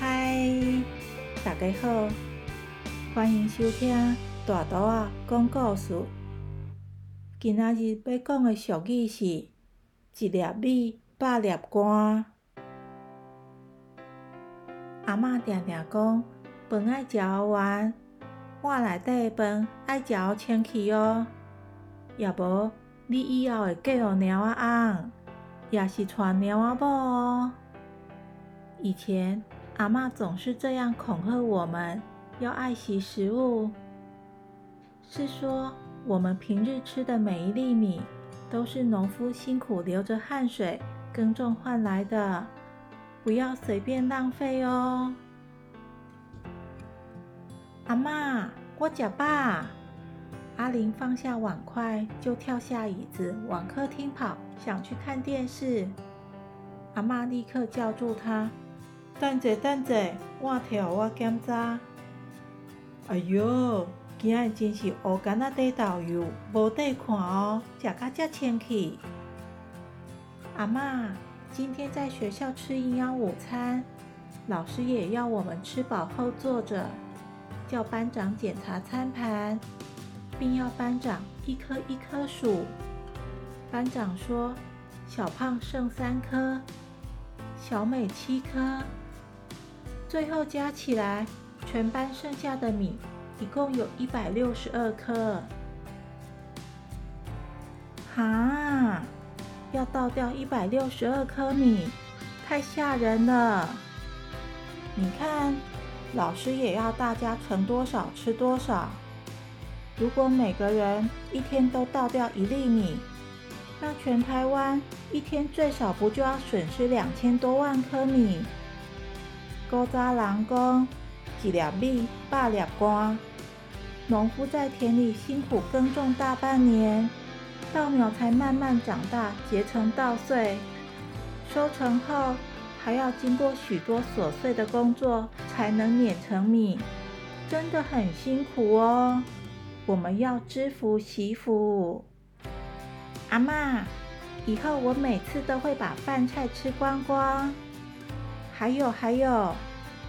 嗨，大家好，欢迎收听大图仔讲故事。今仔日要讲的俗语是“一粒米，百粒汗”。阿嬷定定讲，饭爱食完，碗内底的饭爱食清气哦。要无，你以后会嫁互猫仔翁，也是娶猫仔某哦。以前阿嬷总是这样恐吓我们，要爱惜食物，是说我们平日吃的每一粒米，都是农夫辛苦流着汗水耕种换来的，不要随便浪费哦。阿嬷，我食饱。阿玲放下碗筷，就跳下椅子往客厅跑，想去看电视。阿妈立刻叫住她：“等者，等者，我跳我检查。”哎哟，今日真是乌干仔地豆油，无得看哦，食甲遮清气。阿妈，今天在学校吃营养午餐，老师也要我们吃饱后坐着，叫班长检查餐盘。并要班长一颗一颗数。班长说：“小胖剩三颗，小美七颗，最后加起来，全班剩下的米一共有一百六十二颗。”哈，要倒掉一百六十二颗米，太吓人了！你看，老师也要大家盛多少吃多少。如果每个人一天都倒掉一粒米，那全台湾一天最少不就要损失两千多万颗米？古早人讲，一粒米，百粒汗。农夫在田里辛苦耕种大半年，稻苗才慢慢长大，结成稻穗。收成后，还要经过许多琐碎的工作，才能碾成米，真的很辛苦哦。我们要知福惜福，阿妈，以后我每次都会把饭菜吃光光。还有还有，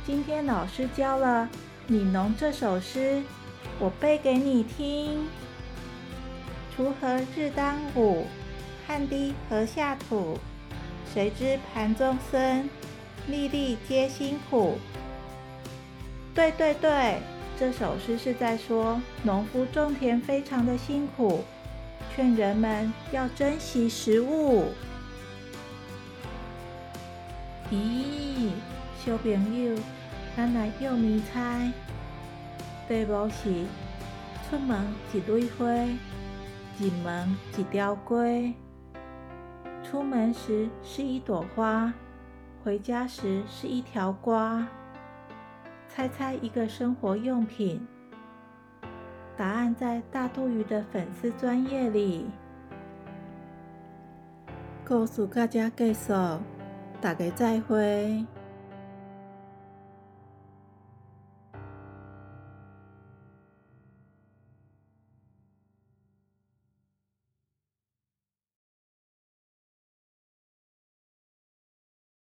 今天老师教了《悯农》这首诗，我背给你听：锄禾日当午，汗滴禾下土。谁知盘中餐，粒粒皆辛苦。对对对。这首诗是在说农夫种田非常的辛苦，劝人们要珍惜食物。咦，小朋友，咱来叫谜猜。题目是：出门一朵花，进门一条龟。出门时是一朵花，回家时是一条瓜。猜猜一个生活用品，答案在大肚鱼的粉丝专业里。故事到这结束，大家再会。